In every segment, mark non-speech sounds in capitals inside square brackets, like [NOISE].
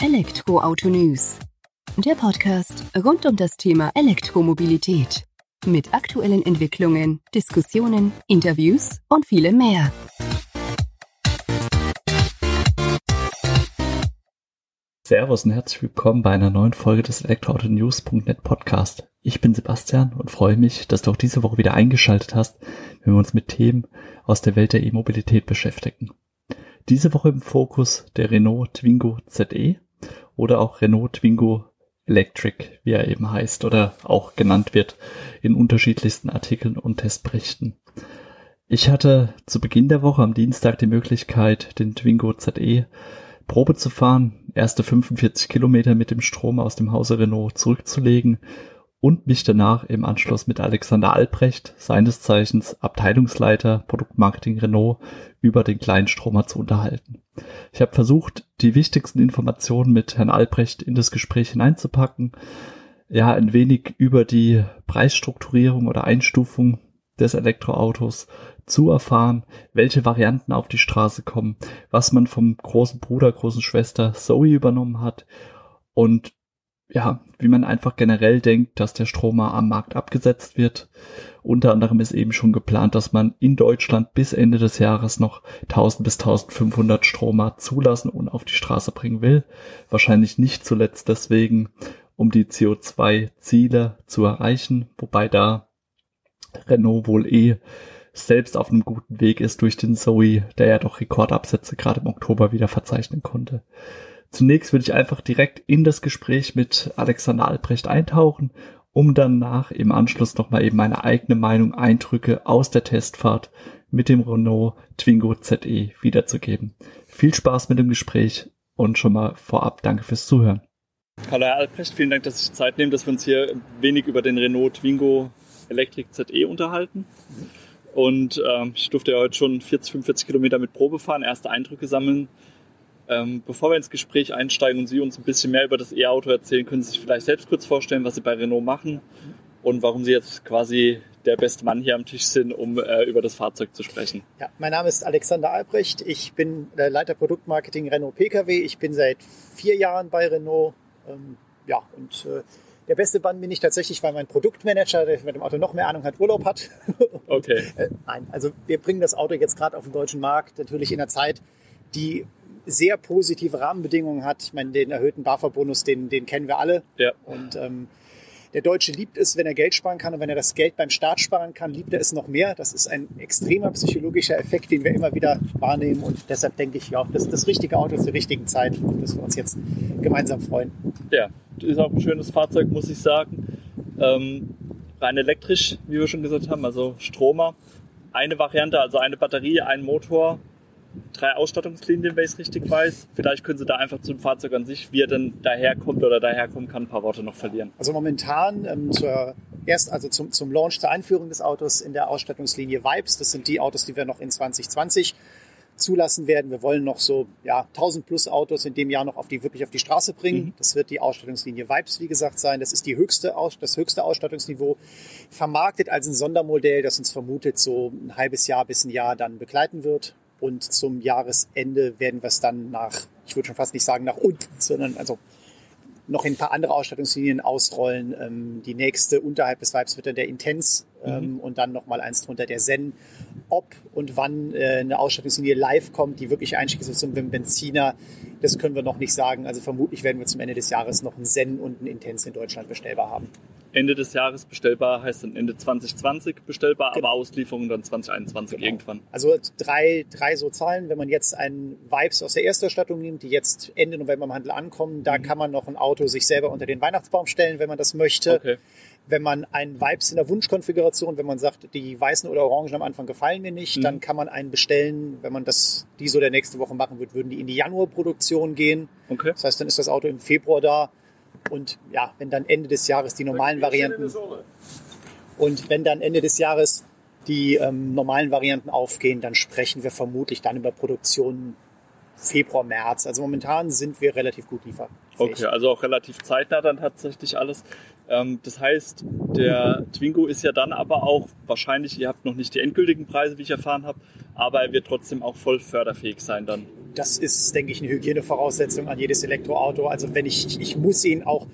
Elektroauto News. Der Podcast rund um das Thema Elektromobilität. Mit aktuellen Entwicklungen, Diskussionen, Interviews und vielem mehr. Servus und herzlich willkommen bei einer neuen Folge des Elektroautonews.net Podcast. Ich bin Sebastian und freue mich, dass du auch diese Woche wieder eingeschaltet hast, wenn wir uns mit Themen aus der Welt der E-Mobilität beschäftigen. Diese Woche im Fokus der Renault Twingo ZE oder auch Renault Twingo Electric, wie er eben heißt oder auch genannt wird in unterschiedlichsten Artikeln und Testberichten. Ich hatte zu Beginn der Woche am Dienstag die Möglichkeit, den Twingo ZE Probe zu fahren, erste 45 Kilometer mit dem Strom aus dem Hause Renault zurückzulegen und mich danach im Anschluss mit Alexander Albrecht, seines Zeichens Abteilungsleiter Produktmarketing Renault, über den kleinen Stromer zu unterhalten. Ich habe versucht, die wichtigsten Informationen mit Herrn Albrecht in das Gespräch hineinzupacken, ja, ein wenig über die Preisstrukturierung oder Einstufung des Elektroautos zu erfahren, welche Varianten auf die Straße kommen, was man vom großen Bruder, großen Schwester Zoe übernommen hat und ja, wie man einfach generell denkt, dass der Stromer am Markt abgesetzt wird. Unter anderem ist eben schon geplant, dass man in Deutschland bis Ende des Jahres noch 1000 bis 1500 Stromer zulassen und auf die Straße bringen will. Wahrscheinlich nicht zuletzt deswegen, um die CO2-Ziele zu erreichen, wobei da Renault wohl eh selbst auf einem guten Weg ist durch den Zoe, der ja doch Rekordabsätze gerade im Oktober wieder verzeichnen konnte. Zunächst würde ich einfach direkt in das Gespräch mit Alexander Albrecht eintauchen, um danach im Anschluss nochmal eben meine eigene Meinung, Eindrücke aus der Testfahrt mit dem Renault Twingo ZE wiederzugeben. Viel Spaß mit dem Gespräch und schon mal vorab danke fürs Zuhören. Hallo Herr Albrecht, vielen Dank, dass Sie Zeit nehmen, dass wir uns hier wenig über den Renault Twingo Electric ZE unterhalten. Und ähm, ich durfte ja heute schon 40, 45 Kilometer mit Probe fahren, erste Eindrücke sammeln. Ähm, bevor wir ins Gespräch einsteigen und Sie uns ein bisschen mehr über das E-Auto erzählen, können Sie sich vielleicht selbst kurz vorstellen, was Sie bei Renault machen und warum Sie jetzt quasi der beste Mann hier am Tisch sind, um äh, über das Fahrzeug zu sprechen. Ja, mein Name ist Alexander Albrecht. Ich bin der Leiter Produktmarketing Renault Pkw. Ich bin seit vier Jahren bei Renault. Ähm, ja, und äh, der beste Mann bin ich tatsächlich, weil mein Produktmanager, der mit dem Auto noch mehr Ahnung hat, Urlaub hat. Okay. [LAUGHS] äh, nein, also wir bringen das Auto jetzt gerade auf den deutschen Markt, natürlich in einer Zeit, die sehr positive Rahmenbedingungen hat. Ich meine, den erhöhten BAFA-Bonus, den, den kennen wir alle. Ja. Und ähm, der Deutsche liebt es, wenn er Geld sparen kann und wenn er das Geld beim Staat sparen kann, liebt er es noch mehr. Das ist ein extremer psychologischer Effekt, den wir immer wieder wahrnehmen und deshalb denke ich, ja, das ist das richtige Auto zur richtigen Zeit und dass wir uns jetzt gemeinsam freuen. Ja, ist auch ein schönes Fahrzeug, muss ich sagen. Ähm, rein elektrisch, wie wir schon gesagt haben, also Stromer. Eine Variante, also eine Batterie, ein Motor, drei Ausstattungslinien, wenn ich es richtig weiß. Vielleicht können Sie da einfach zum Fahrzeug an sich, wie er denn daherkommt oder daherkommen kann, ein paar Worte noch verlieren. Also momentan ähm, zur erst also zum, zum Launch, zur Einführung des Autos in der Ausstattungslinie Vibes. Das sind die Autos, die wir noch in 2020 zulassen werden. Wir wollen noch so ja, 1000 plus Autos in dem Jahr noch auf die, wirklich auf die Straße bringen. Mhm. Das wird die Ausstattungslinie Vibes, wie gesagt, sein. Das ist die höchste, das höchste Ausstattungsniveau. Vermarktet als ein Sondermodell, das uns vermutet so ein halbes Jahr bis ein Jahr dann begleiten wird. Und zum Jahresende werden wir es dann nach, ich würde schon fast nicht sagen nach unten, sondern also noch in ein paar andere Ausstattungslinien ausrollen. Ähm, die nächste unterhalb des Vibes wird dann der Intense ähm, mhm. und dann nochmal eins drunter der Zen. Ob und wann äh, eine Ausstattungslinie live kommt, die wirklich einstieg ist zum Benziner, das können wir noch nicht sagen. Also vermutlich werden wir zum Ende des Jahres noch einen Zen und einen Intense in Deutschland bestellbar haben. Ende des Jahres bestellbar heißt dann Ende 2020 bestellbar, genau. aber Auslieferung dann 2021 genau. irgendwann. Also drei, drei so Zahlen. Wenn man jetzt einen Vibes aus der Erstausstattung nimmt, die jetzt Ende November im Handel ankommen, da mhm. kann man noch ein Auto sich selber unter den Weihnachtsbaum stellen, wenn man das möchte. Okay. Wenn man einen Vibes in der Wunschkonfiguration, wenn man sagt, die weißen oder orangen am Anfang gefallen mir nicht, mhm. dann kann man einen bestellen. Wenn man das die so der nächste Woche machen wird, würden die in die Januarproduktion gehen. Okay. Das heißt, dann ist das Auto im Februar da. Und ja, wenn dann Ende des Jahres die normalen Varianten und wenn dann Ende des Jahres die ähm, normalen Varianten aufgehen, dann sprechen wir vermutlich dann über Produktion Februar, März. Also momentan sind wir relativ gut lieferfähig. Okay, also auch relativ zeitnah dann tatsächlich alles. Ähm, das heißt, der Twingo ist ja dann aber auch wahrscheinlich, ihr habt noch nicht die endgültigen Preise, wie ich erfahren habe, aber er wird trotzdem auch voll förderfähig sein dann. das ist, denke ich, eine Hygienevoraussetzung an jedes Elektroauto. Also wenn ich, ich, ich muss ihn auch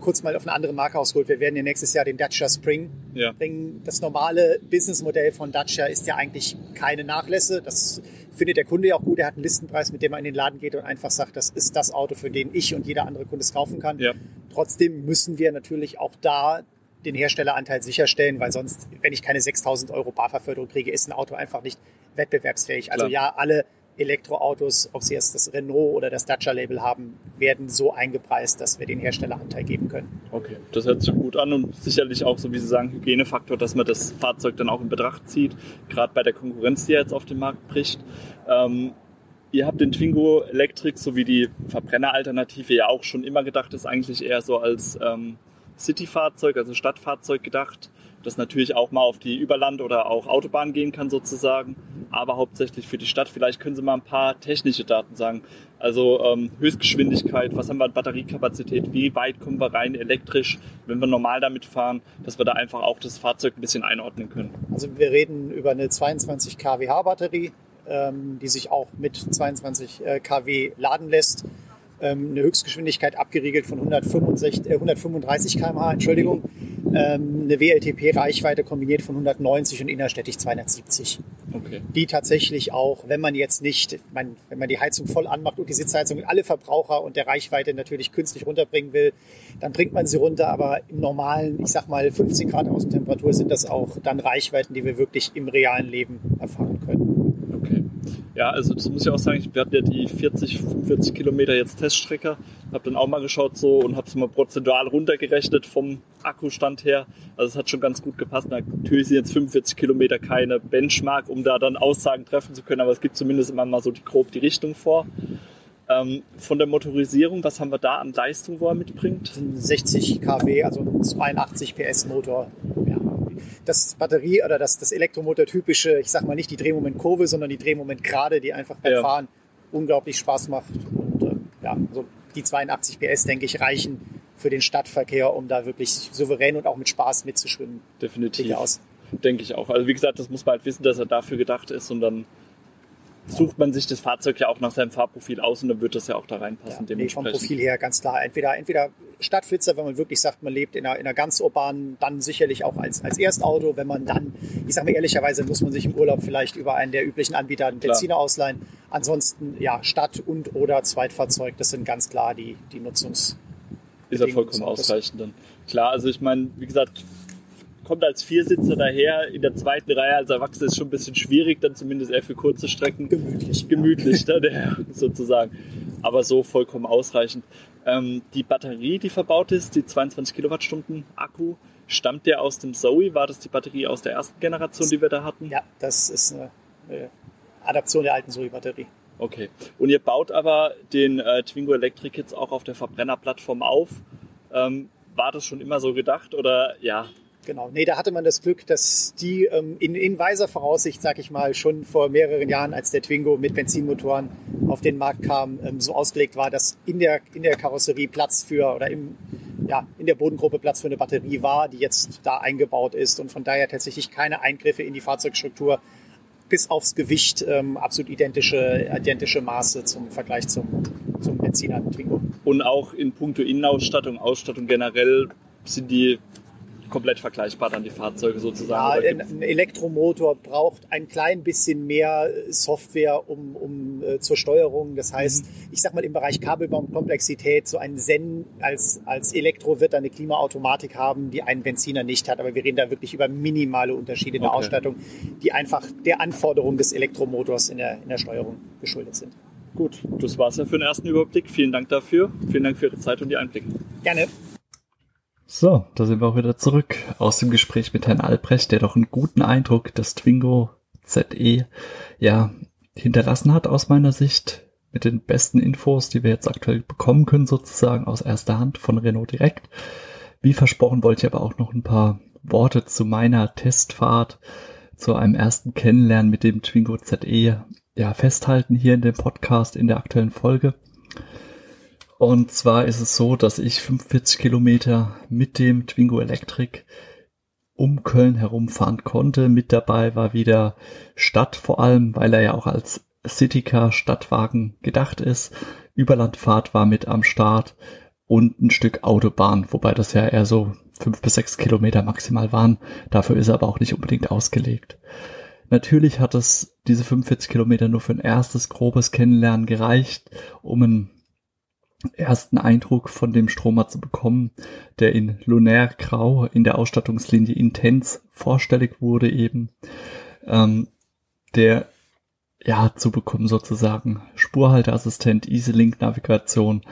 kurz mal auf eine andere Marke ausgeholt. Wir werden ja nächstes Jahr den Dacia Spring ja. bringen. Das normale Businessmodell von Dacia ist ja eigentlich keine Nachlässe. Das findet der Kunde ja auch gut. Er hat einen Listenpreis, mit dem er in den Laden geht und einfach sagt, das ist das Auto, für den ich und jeder andere Kunde es kaufen kann. Ja. Trotzdem müssen wir natürlich auch da den Herstelleranteil sicherstellen, weil sonst, wenn ich keine 6000 Euro Barverförderung kriege, ist ein Auto einfach nicht wettbewerbsfähig. Also Klar. ja, alle Elektroautos, ob sie jetzt das Renault oder das Dacia-Label haben, werden so eingepreist, dass wir den Herstelleranteil geben können. Okay, das hört sich gut an und sicherlich auch, so wie Sie sagen, Hygienefaktor, dass man das Fahrzeug dann auch in Betracht zieht, gerade bei der Konkurrenz, die jetzt auf den Markt bricht. Ähm, ihr habt den Twingo Electric sowie die Verbrenneralternative ja auch schon immer gedacht, ist eigentlich eher so als ähm, City-Fahrzeug, also Stadtfahrzeug gedacht das natürlich auch mal auf die Überland- oder auch Autobahn gehen kann sozusagen, aber hauptsächlich für die Stadt. Vielleicht können Sie mal ein paar technische Daten sagen. Also ähm, Höchstgeschwindigkeit, was haben wir an Batteriekapazität, wie weit kommen wir rein elektrisch, wenn wir normal damit fahren, dass wir da einfach auch das Fahrzeug ein bisschen einordnen können. Also wir reden über eine 22 kWh Batterie, ähm, die sich auch mit 22 äh, kW laden lässt eine Höchstgeschwindigkeit abgeriegelt von 165, äh, 135 km/h, Entschuldigung, ähm, eine WLTP-Reichweite kombiniert von 190 und innerstädtisch 270. Okay. Die tatsächlich auch, wenn man jetzt nicht, man, wenn man die Heizung voll anmacht und die Sitzheizung in alle Verbraucher und der Reichweite natürlich künstlich runterbringen will, dann bringt man sie runter. Aber im normalen, ich sag mal 15 Grad Außentemperatur sind das auch dann Reichweiten, die wir wirklich im realen Leben erfahren können. Ja, also das muss ich auch sagen, wir hatten ja die 40, 45 Kilometer jetzt Teststrecke, habe dann auch mal geschaut so und habe es mal prozentual runtergerechnet vom Akkustand her. Also es hat schon ganz gut gepasst. Natürlich sind jetzt 45 Kilometer keine Benchmark, um da dann Aussagen treffen zu können, aber es gibt zumindest immer mal so die, grob die Richtung vor. Ähm, von der Motorisierung, was haben wir da an Leistung, wo er mitbringt? 60 kW, also ein 82 PS Motor das Batterie oder das, das Elektromotor typische, ich sag mal nicht die Drehmomentkurve, sondern die Drehmoment gerade, die einfach beim ja. Fahren unglaublich Spaß macht. Und äh, ja, also die 82 PS, denke ich, reichen für den Stadtverkehr, um da wirklich souverän und auch mit Spaß mitzuschwimmen. Definitiv. Denke ich auch. Also wie gesagt, das muss man halt wissen, dass er dafür gedacht ist und dann sucht man sich das Fahrzeug ja auch nach seinem Fahrprofil aus und dann wird das ja auch da reinpassen. Ja, nee, vom Profil her ganz klar. Entweder, entweder Stadtflitzer, wenn man wirklich sagt, man lebt in einer, in einer ganz urbanen, dann sicherlich auch als, als Erstauto. Wenn man dann, ich sage mal ehrlicherweise, muss man sich im Urlaub vielleicht über einen der üblichen Anbieter einen Benziner ausleihen. Ansonsten ja, Stadt- und oder Zweitfahrzeug, das sind ganz klar die, die Nutzungs- ist ja vollkommen ausreichend dann. Klar, also ich meine, wie gesagt, kommt als Viersitzer daher in der zweiten Reihe als Erwachsener ist schon ein bisschen schwierig, dann zumindest eher für kurze Strecken. Gemütlich. Gemütlich, [LAUGHS] ja. dann, [LAUGHS] sozusagen. Aber so vollkommen ausreichend. Ähm, die Batterie, die verbaut ist, die 22 Kilowattstunden Akku, stammt der aus dem Zoe? War das die Batterie aus der ersten Generation, die wir da hatten? Ja, das ist eine, eine Adaption der alten Zoe-Batterie. Okay. Und ihr baut aber den äh, Twingo Electric jetzt auch auf der Verbrennerplattform auf. Ähm, war das schon immer so gedacht oder ja, Genau, nee, da hatte man das Glück, dass die ähm, in, in weiser Voraussicht, sag ich mal, schon vor mehreren Jahren, als der Twingo mit Benzinmotoren auf den Markt kam, ähm, so ausgelegt war, dass in der, in der Karosserie Platz für oder im, ja, in der Bodengruppe Platz für eine Batterie war, die jetzt da eingebaut ist und von daher tatsächlich keine Eingriffe in die Fahrzeugstruktur bis aufs Gewicht ähm, absolut identische, identische Maße zum Vergleich zum, zum Benziner Twingo. Und auch in puncto Innenausstattung, Ausstattung generell sind die komplett vergleichbar dann die Fahrzeuge sozusagen. Ja, ein Elektromotor braucht ein klein bisschen mehr Software um, um äh, zur Steuerung. Das heißt, mhm. ich sag mal im Bereich Kabelbaumkomplexität, so ein Zen als, als Elektro wird eine Klimaautomatik haben, die ein Benziner nicht hat. Aber wir reden da wirklich über minimale Unterschiede in der okay. Ausstattung, die einfach der Anforderung des Elektromotors in der, in der Steuerung geschuldet sind. Gut, das war's ja für den ersten Überblick. Vielen Dank dafür. Vielen Dank für Ihre Zeit und die Einblicke. Gerne. So, da sind wir auch wieder zurück aus dem Gespräch mit Herrn Albrecht, der doch einen guten Eindruck des Twingo ZE ja hinterlassen hat aus meiner Sicht mit den besten Infos, die wir jetzt aktuell bekommen können, sozusagen aus erster Hand von Renault direkt. Wie versprochen wollte ich aber auch noch ein paar Worte zu meiner Testfahrt, zu einem ersten Kennenlernen mit dem Twingo ZE ja festhalten hier in dem Podcast in der aktuellen Folge. Und zwar ist es so, dass ich 45 Kilometer mit dem Twingo Electric um Köln herumfahren konnte. Mit dabei war wieder Stadt vor allem, weil er ja auch als Citycar Stadtwagen gedacht ist. Überlandfahrt war mit am Start und ein Stück Autobahn, wobei das ja eher so fünf bis sechs Kilometer maximal waren. Dafür ist er aber auch nicht unbedingt ausgelegt. Natürlich hat es diese 45 Kilometer nur für ein erstes grobes Kennenlernen gereicht, um einen ersten Eindruck von dem Stromer zu bekommen, der in Lunaire Grau in der Ausstattungslinie Intens vorstellig wurde eben, ähm, der ja zu bekommen sozusagen Spurhalteassistent, EasyLink-Navigation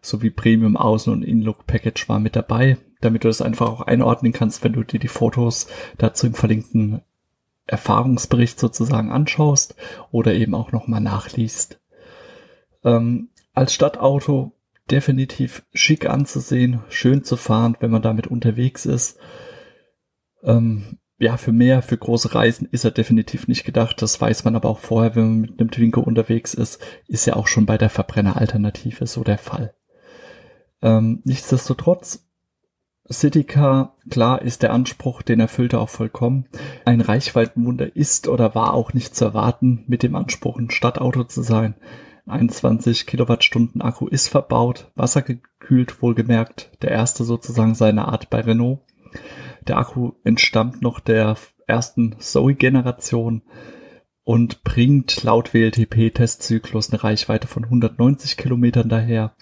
sowie Premium Außen- und In-Look-Package war mit dabei, damit du das einfach auch einordnen kannst, wenn du dir die Fotos dazu im verlinkten Erfahrungsbericht sozusagen anschaust oder eben auch nochmal nachliest. Ähm, als Stadtauto definitiv schick anzusehen, schön zu fahren, wenn man damit unterwegs ist. Ähm, ja, für mehr, für große Reisen ist er definitiv nicht gedacht. Das weiß man aber auch vorher, wenn man mit einem Twingo unterwegs ist, ist ja auch schon bei der Verbrenneralternative so der Fall. Ähm, nichtsdestotrotz, Citycar, klar ist der Anspruch, den erfüllt er auch vollkommen. Ein Reichweitenwunder ist oder war auch nicht zu erwarten, mit dem Anspruch, ein Stadtauto zu sein. 21 Kilowattstunden Akku ist verbaut, wassergekühlt wohlgemerkt, der erste sozusagen seiner Art bei Renault. Der Akku entstammt noch der ersten Zoe-Generation und bringt laut WLTP-Testzyklus eine Reichweite von 190 Kilometern daher.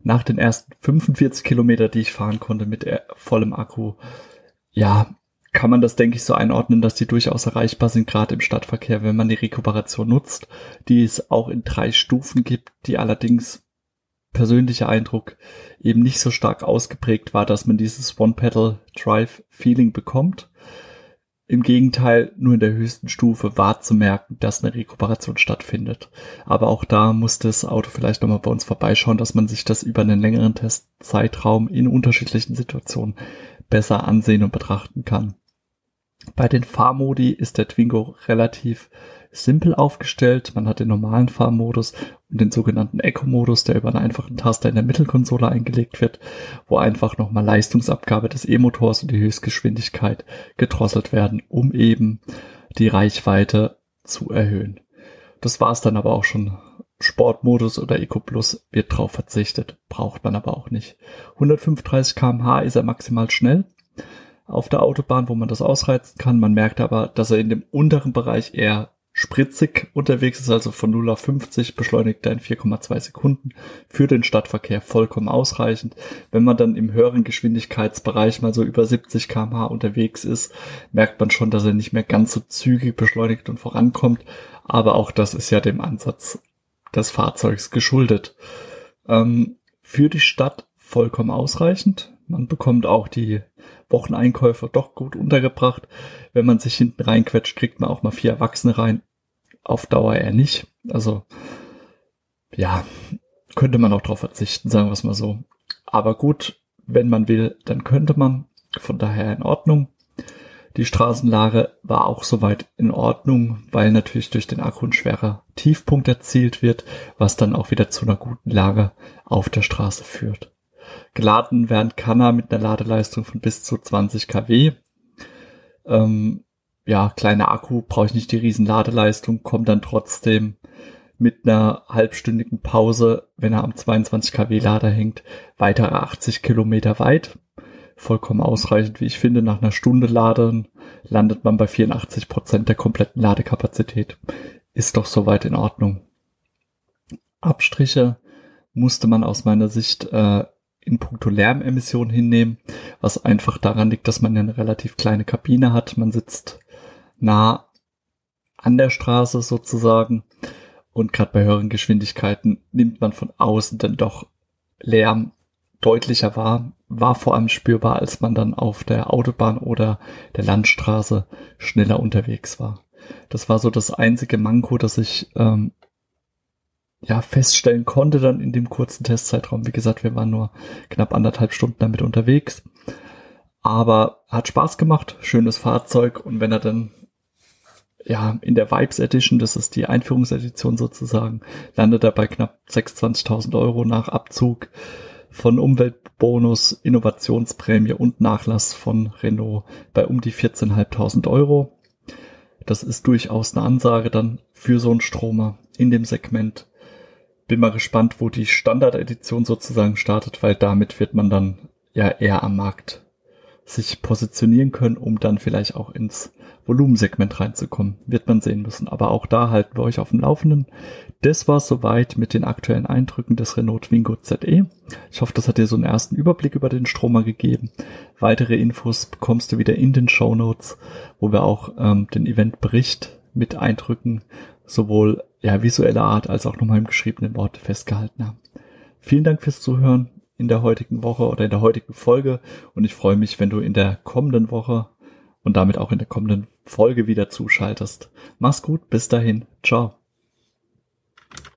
Nach den ersten 45 Kilometer, die ich fahren konnte mit vollem Akku, ja, kann man das, denke ich, so einordnen, dass die durchaus erreichbar sind, gerade im Stadtverkehr, wenn man die Rekuperation nutzt, die es auch in drei Stufen gibt, die allerdings persönlicher Eindruck eben nicht so stark ausgeprägt war, dass man dieses One-Pedal-Drive-Feeling bekommt. Im Gegenteil, nur in der höchsten Stufe war zu merken, dass eine Rekuperation stattfindet. Aber auch da musste das Auto vielleicht nochmal bei uns vorbeischauen, dass man sich das über einen längeren Testzeitraum in unterschiedlichen Situationen besser ansehen und betrachten kann. Bei den Fahrmodi ist der Twingo relativ simpel aufgestellt. Man hat den normalen Fahrmodus und den sogenannten Eco-Modus, der über einen einfachen Taster in der Mittelkonsole eingelegt wird, wo einfach nochmal Leistungsabgabe des E-Motors und die Höchstgeschwindigkeit gedrosselt werden, um eben die Reichweite zu erhöhen. Das war es dann aber auch schon. Sportmodus oder Eco Plus wird drauf verzichtet, braucht man aber auch nicht. 135 kmh ist er maximal schnell auf der Autobahn, wo man das ausreizen kann. Man merkt aber, dass er in dem unteren Bereich eher spritzig unterwegs ist, also von 0 auf 50 beschleunigt er in 4,2 Sekunden. Für den Stadtverkehr vollkommen ausreichend. Wenn man dann im höheren Geschwindigkeitsbereich mal so über 70 kmh unterwegs ist, merkt man schon, dass er nicht mehr ganz so zügig beschleunigt und vorankommt. Aber auch das ist ja dem Ansatz des Fahrzeugs geschuldet. Ähm, für die Stadt vollkommen ausreichend. Man bekommt auch die Wocheneinkäufe doch gut untergebracht. Wenn man sich hinten reinquetscht, kriegt man auch mal vier Erwachsene rein. Auf Dauer eher nicht. Also, ja, könnte man auch darauf verzichten, sagen wir es mal so. Aber gut, wenn man will, dann könnte man. Von daher in Ordnung. Die Straßenlage war auch soweit in Ordnung, weil natürlich durch den Akku ein schwerer Tiefpunkt erzielt wird, was dann auch wieder zu einer guten Lage auf der Straße führt. Geladen werden kann er mit einer Ladeleistung von bis zu 20 kW. Ähm, ja, kleiner Akku, brauche ich nicht die riesen Ladeleistung, kommt dann trotzdem mit einer halbstündigen Pause, wenn er am 22 kW Lader hängt, weitere 80 Kilometer weit. Vollkommen ausreichend, wie ich finde. Nach einer Stunde Laden landet man bei 84 Prozent der kompletten Ladekapazität. Ist doch soweit in Ordnung. Abstriche musste man aus meiner Sicht äh, in puncto Lärmemissionen hinnehmen, was einfach daran liegt, dass man ja eine relativ kleine Kabine hat. Man sitzt nah an der Straße sozusagen und gerade bei höheren Geschwindigkeiten nimmt man von außen dann doch Lärm deutlicher wahr, war vor allem spürbar, als man dann auf der Autobahn oder der Landstraße schneller unterwegs war. Das war so das einzige Manko, das ich ähm, ja, feststellen konnte dann in dem kurzen Testzeitraum. Wie gesagt, wir waren nur knapp anderthalb Stunden damit unterwegs. Aber hat Spaß gemacht, schönes Fahrzeug und wenn er dann ja in der Vibes Edition, das ist die Einführungsedition sozusagen, landet er bei knapp 26.000 Euro nach Abzug von Umweltbonus, Innovationsprämie und Nachlass von Renault bei um die 14.500 Euro. Das ist durchaus eine Ansage dann für so einen Stromer. in dem Segment. Bin mal gespannt, wo die Standard-Edition sozusagen startet, weil damit wird man dann ja eher am Markt sich positionieren können, um dann vielleicht auch ins Volumensegment reinzukommen. Wird man sehen müssen. Aber auch da halten wir euch auf dem Laufenden. Das war soweit mit den aktuellen Eindrücken des Renault Twingo ZE. Ich hoffe, das hat dir so einen ersten Überblick über den Stromer gegeben. Weitere Infos bekommst du wieder in den Show Notes, wo wir auch ähm, den Eventbericht mit Eindrücken sowohl ja, visueller Art als auch nochmal im geschriebenen Wort festgehalten haben. Vielen Dank fürs Zuhören in der heutigen Woche oder in der heutigen Folge und ich freue mich, wenn du in der kommenden Woche und damit auch in der kommenden Folge wieder zuschaltest. Mach's gut, bis dahin, ciao.